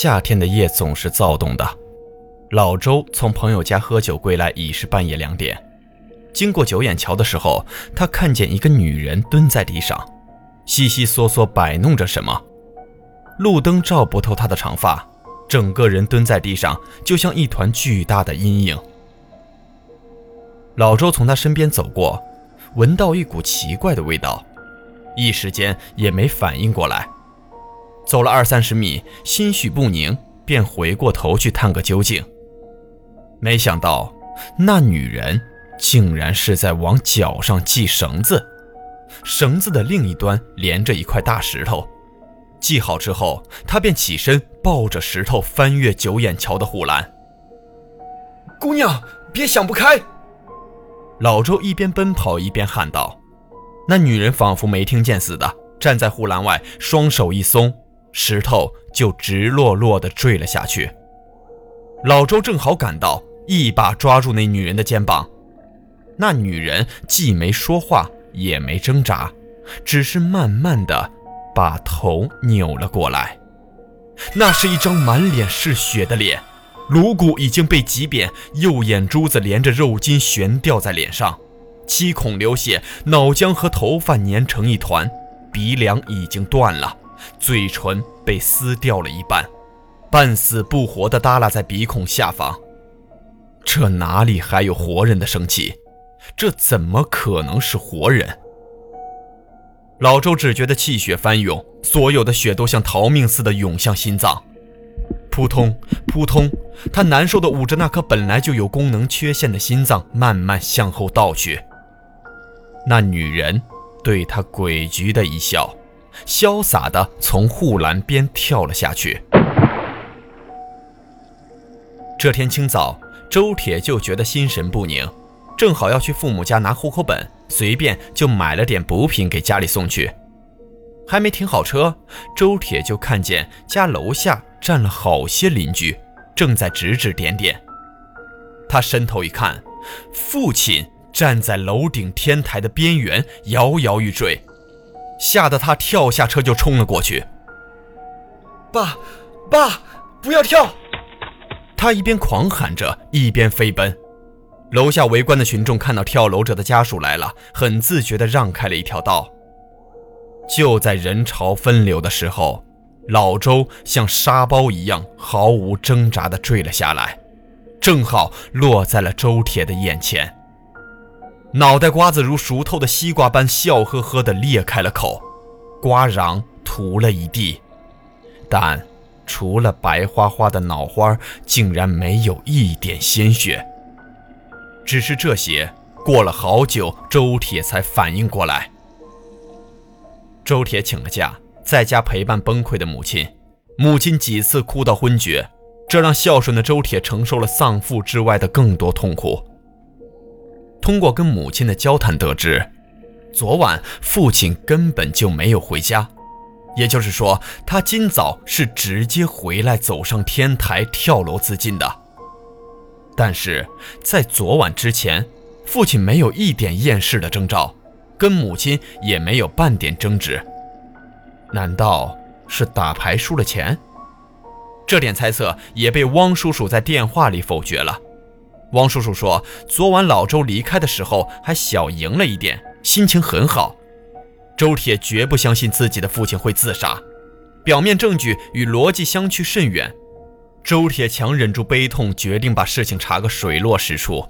夏天的夜总是躁动的。老周从朋友家喝酒归来，已是半夜两点。经过九眼桥的时候，他看见一个女人蹲在地上，悉悉嗦嗦摆弄着什么。路灯照不透她的长发，整个人蹲在地上，就像一团巨大的阴影。老周从他身边走过，闻到一股奇怪的味道，一时间也没反应过来。走了二三十米，心绪不宁，便回过头去探个究竟。没想到，那女人竟然是在往脚上系绳子，绳子的另一端连着一块大石头。系好之后，她便起身，抱着石头翻越九眼桥的护栏。姑娘，别想不开！老周一边奔跑一边喊道。那女人仿佛没听见似的，站在护栏外，双手一松。石头就直落落地坠了下去。老周正好赶到，一把抓住那女人的肩膀。那女人既没说话，也没挣扎，只是慢慢地把头扭了过来。那是一张满脸是血的脸，颅骨已经被挤扁，右眼珠子连着肉筋悬吊在脸上，七孔流血，脑浆和头发粘成一团，鼻梁已经断了。嘴唇被撕掉了一半，半死不活地耷拉在鼻孔下方。这哪里还有活人的生气？这怎么可能是活人？老周只觉得气血翻涌，所有的血都像逃命似的涌向心脏，扑通扑通，他难受的捂着那颗本来就有功能缺陷的心脏，慢慢向后倒去。那女人对他诡谲的一笑。潇洒地从护栏边跳了下去。这天清早，周铁就觉得心神不宁，正好要去父母家拿户口本，随便就买了点补品给家里送去。还没停好车，周铁就看见家楼下站了好些邻居，正在指指点点。他伸头一看，父亲站在楼顶天台的边缘，摇摇欲坠。吓得他跳下车就冲了过去。爸，爸，不要跳！他一边狂喊着，一边飞奔。楼下围观的群众看到跳楼者的家属来了，很自觉地让开了一条道。就在人潮分流的时候，老周像沙包一样毫无挣扎地坠了下来，正好落在了周铁的眼前。脑袋瓜子如熟透的西瓜般笑呵呵地裂开了口，瓜瓤涂了一地，但除了白花花的脑花，竟然没有一点鲜血。只是这些，过了好久，周铁才反应过来。周铁请了假，在家陪伴崩溃的母亲，母亲几次哭到昏厥，这让孝顺的周铁承受了丧父之外的更多痛苦。通过跟母亲的交谈得知，昨晚父亲根本就没有回家，也就是说，他今早是直接回来走上天台跳楼自尽的。但是在昨晚之前，父亲没有一点厌世的征兆，跟母亲也没有半点争执。难道是打牌输了钱？这点猜测也被汪叔叔在电话里否决了。汪叔叔说：“昨晚老周离开的时候还小赢了一点，心情很好。”周铁绝不相信自己的父亲会自杀，表面证据与逻辑相去甚远。周铁强忍住悲痛，决定把事情查个水落石出。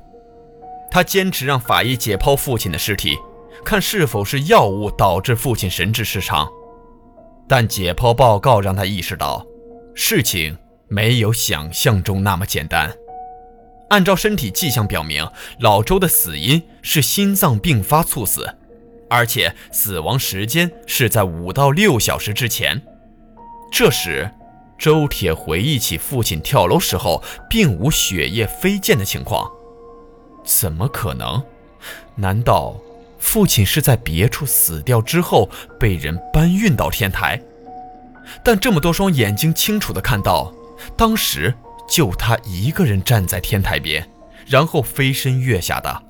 他坚持让法医解剖父亲的尸体，看是否是药物导致父亲神志失常。但解剖报告让他意识到，事情没有想象中那么简单。按照身体迹象表明，老周的死因是心脏病发猝死，而且死亡时间是在五到六小时之前。这时，周铁回忆起父亲跳楼时候并无血液飞溅的情况，怎么可能？难道父亲是在别处死掉之后被人搬运到天台？但这么多双眼睛清楚地看到，当时。就他一个人站在天台边，然后飞身跃下的。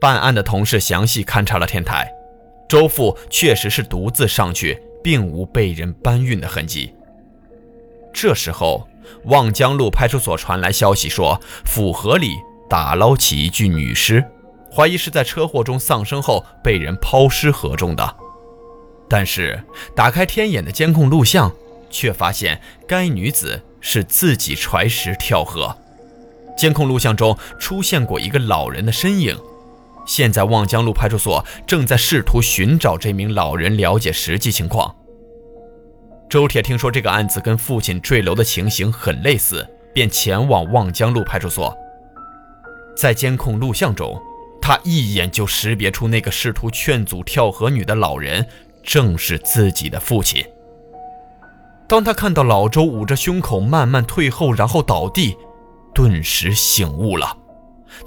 办案的同事详细勘察了天台，周父确实是独自上去，并无被人搬运的痕迹。这时候，望江路派出所传来消息说，府河里打捞起一具女尸，怀疑是在车祸中丧生后被人抛尸河中的。但是，打开天眼的监控录像。却发现该女子是自己揣石跳河，监控录像中出现过一个老人的身影。现在望江路派出所正在试图寻找这名老人，了解实际情况。周铁听说这个案子跟父亲坠楼的情形很类似，便前往望江路派出所。在监控录像中，他一眼就识别出那个试图劝阻跳河女的老人正是自己的父亲。当他看到老周捂着胸口慢慢退后，然后倒地，顿时醒悟了。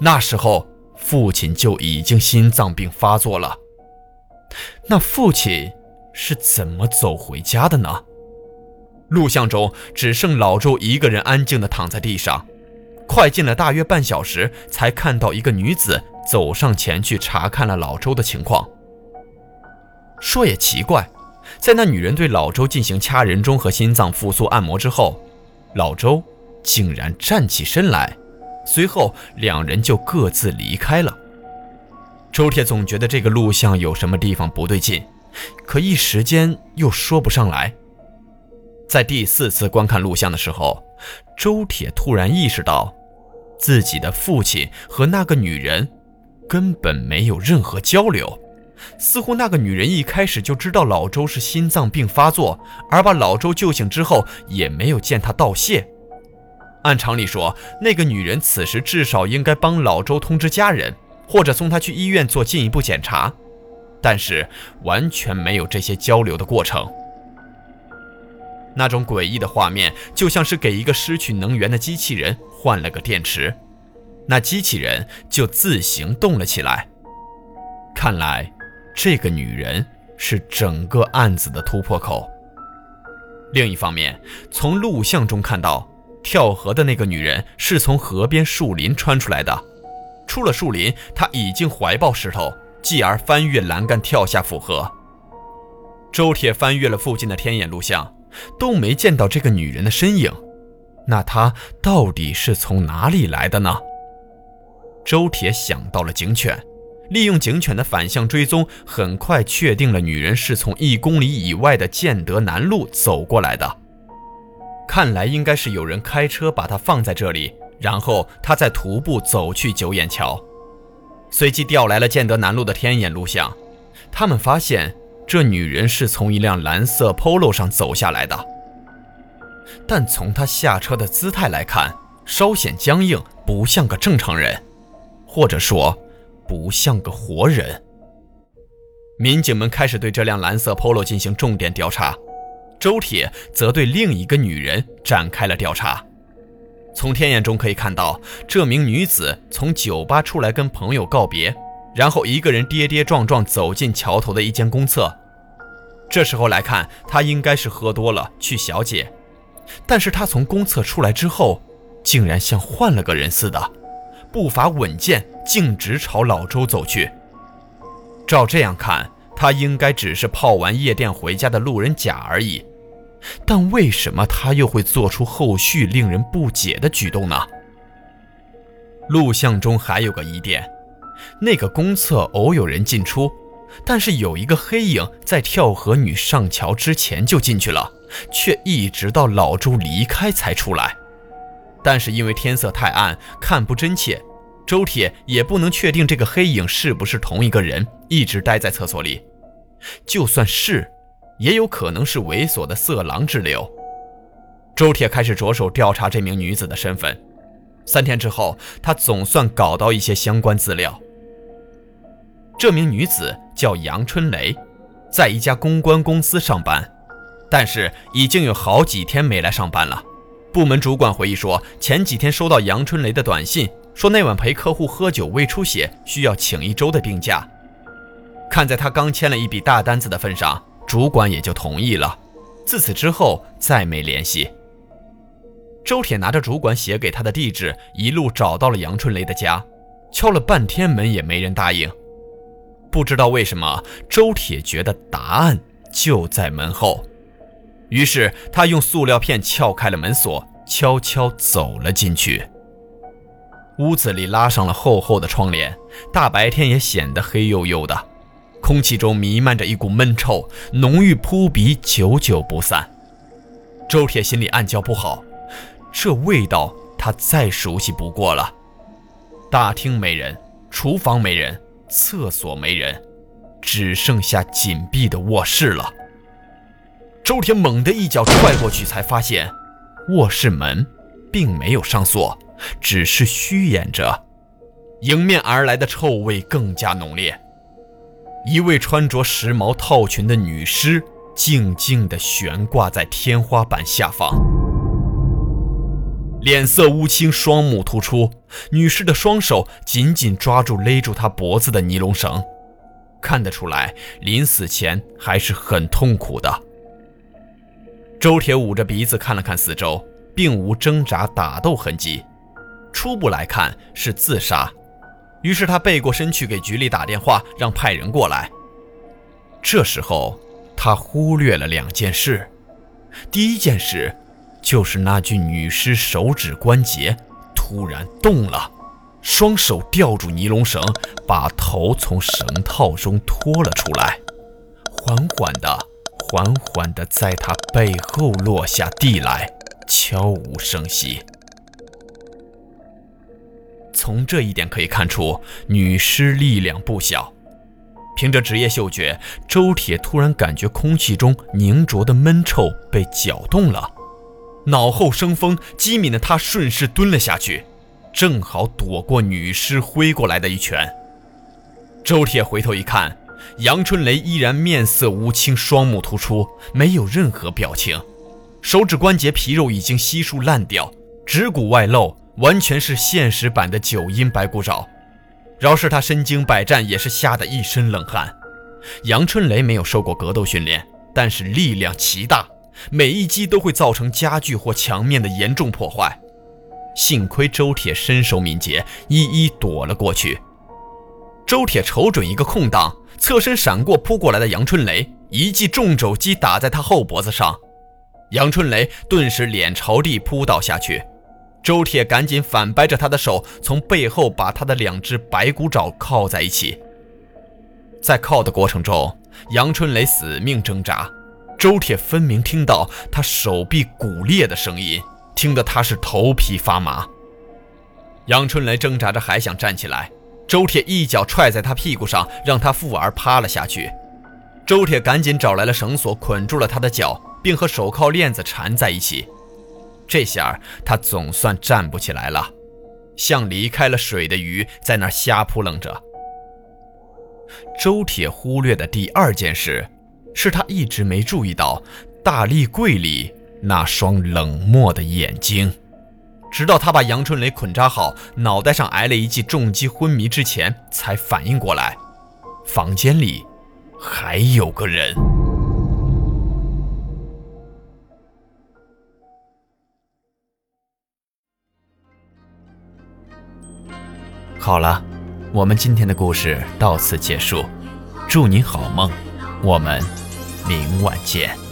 那时候父亲就已经心脏病发作了。那父亲是怎么走回家的呢？录像中只剩老周一个人安静地躺在地上，快进了大约半小时，才看到一个女子走上前去查看了老周的情况。说也奇怪。在那女人对老周进行掐人中和心脏复苏按摩之后，老周竟然站起身来，随后两人就各自离开了。周铁总觉得这个录像有什么地方不对劲，可一时间又说不上来。在第四次观看录像的时候，周铁突然意识到，自己的父亲和那个女人根本没有任何交流。似乎那个女人一开始就知道老周是心脏病发作，而把老周救醒之后也没有见他道谢。按常理说，那个女人此时至少应该帮老周通知家人，或者送他去医院做进一步检查，但是完全没有这些交流的过程。那种诡异的画面，就像是给一个失去能源的机器人换了个电池，那机器人就自行动了起来。看来。这个女人是整个案子的突破口。另一方面，从录像中看到，跳河的那个女人是从河边树林穿出来的。出了树林，她已经怀抱石头，继而翻越栏杆跳下府河。周铁翻阅了附近的天眼录像，都没见到这个女人的身影。那她到底是从哪里来的呢？周铁想到了警犬。利用警犬的反向追踪，很快确定了女人是从一公里以外的建德南路走过来的。看来应该是有人开车把她放在这里，然后她再徒步走去九眼桥。随即调来了建德南路的天眼录像，他们发现这女人是从一辆蓝色 Polo 上走下来的，但从她下车的姿态来看，稍显僵硬，不像个正常人，或者说。不像个活人。民警们开始对这辆蓝色 Polo 进行重点调查，周铁则对另一个女人展开了调查。从天眼中可以看到，这名女子从酒吧出来跟朋友告别，然后一个人跌跌撞撞走进桥头的一间公厕。这时候来看，她应该是喝多了去小解，但是她从公厕出来之后，竟然像换了个人似的。步伐稳健，径直朝老周走去。照这样看，他应该只是泡完夜店回家的路人甲而已。但为什么他又会做出后续令人不解的举动呢？录像中还有个疑点：那个公厕偶有人进出，但是有一个黑影在跳河女上桥之前就进去了，却一直到老周离开才出来。但是因为天色太暗，看不真切，周铁也不能确定这个黑影是不是同一个人，一直待在厕所里。就算是，也有可能是猥琐的色狼之流。周铁开始着手调查这名女子的身份。三天之后，他总算搞到一些相关资料。这名女子叫杨春雷，在一家公关公司上班，但是已经有好几天没来上班了。部门主管回忆说，前几天收到杨春雷的短信，说那晚陪客户喝酒胃出血，需要请一周的病假。看在他刚签了一笔大单子的份上，主管也就同意了。自此之后再没联系。周铁拿着主管写给他的地址，一路找到了杨春雷的家，敲了半天门也没人答应。不知道为什么，周铁觉得答案就在门后。于是他用塑料片撬开了门锁，悄悄走了进去。屋子里拉上了厚厚的窗帘，大白天也显得黑黝黝的，空气中弥漫着一股闷臭，浓郁扑鼻，久久不散。周铁心里暗叫不好，这味道他再熟悉不过了。大厅没人，厨房没人，厕所没人，只剩下紧闭的卧室了。周铁猛地一脚踹过去，才发现卧室门并没有上锁，只是虚掩着。迎面而来的臭味更加浓烈。一位穿着时髦套裙的女尸静静地悬挂在天花板下方，脸色乌青，双目突出。女尸的双手紧紧抓住勒住她脖子的尼龙绳，看得出来，临死前还是很痛苦的。周铁捂着鼻子看了看四周，并无挣扎打斗痕迹，初步来看是自杀。于是他背过身去给局里打电话，让派人过来。这时候他忽略了两件事，第一件事就是那具女尸手指关节突然动了，双手吊住尼龙绳，把头从绳套中拖了出来，缓缓的。缓缓地在他背后落下地来，悄无声息。从这一点可以看出，女尸力量不小。凭着职业嗅觉，周铁突然感觉空气中凝浊的闷臭被搅动了，脑后生风，机敏的他顺势蹲了下去，正好躲过女尸挥过来的一拳。周铁回头一看。杨春雷依然面色乌青，双目突出，没有任何表情，手指关节皮肉已经悉数烂掉，指骨外露，完全是现实版的九阴白骨爪。饶是他身经百战，也是吓得一身冷汗。杨春雷没有受过格斗训练，但是力量奇大，每一击都会造成家具或墙面的严重破坏。幸亏周铁身手敏捷，一一躲了过去。周铁瞅准一个空档。侧身闪过扑过来的杨春雷，一记重肘击打在他后脖子上，杨春雷顿时脸朝地扑倒下去。周铁赶紧反掰着他的手，从背后把他的两只白骨爪铐在一起。在铐的过程中，杨春雷死命挣扎，周铁分明听到他手臂骨裂的声音，听得他是头皮发麻。杨春雷挣扎着还想站起来。周铁一脚踹在他屁股上，让他负而趴了下去。周铁赶紧找来了绳索，捆住了他的脚，并和手铐链子缠在一起。这下他总算站不起来了，像离开了水的鱼，在那瞎扑棱着。周铁忽略的第二件事，是他一直没注意到大立柜里那双冷漠的眼睛。直到他把杨春雷捆扎好，脑袋上挨了一记重击昏迷之前，才反应过来，房间里还有个人。好了，我们今天的故事到此结束，祝你好梦，我们明晚见。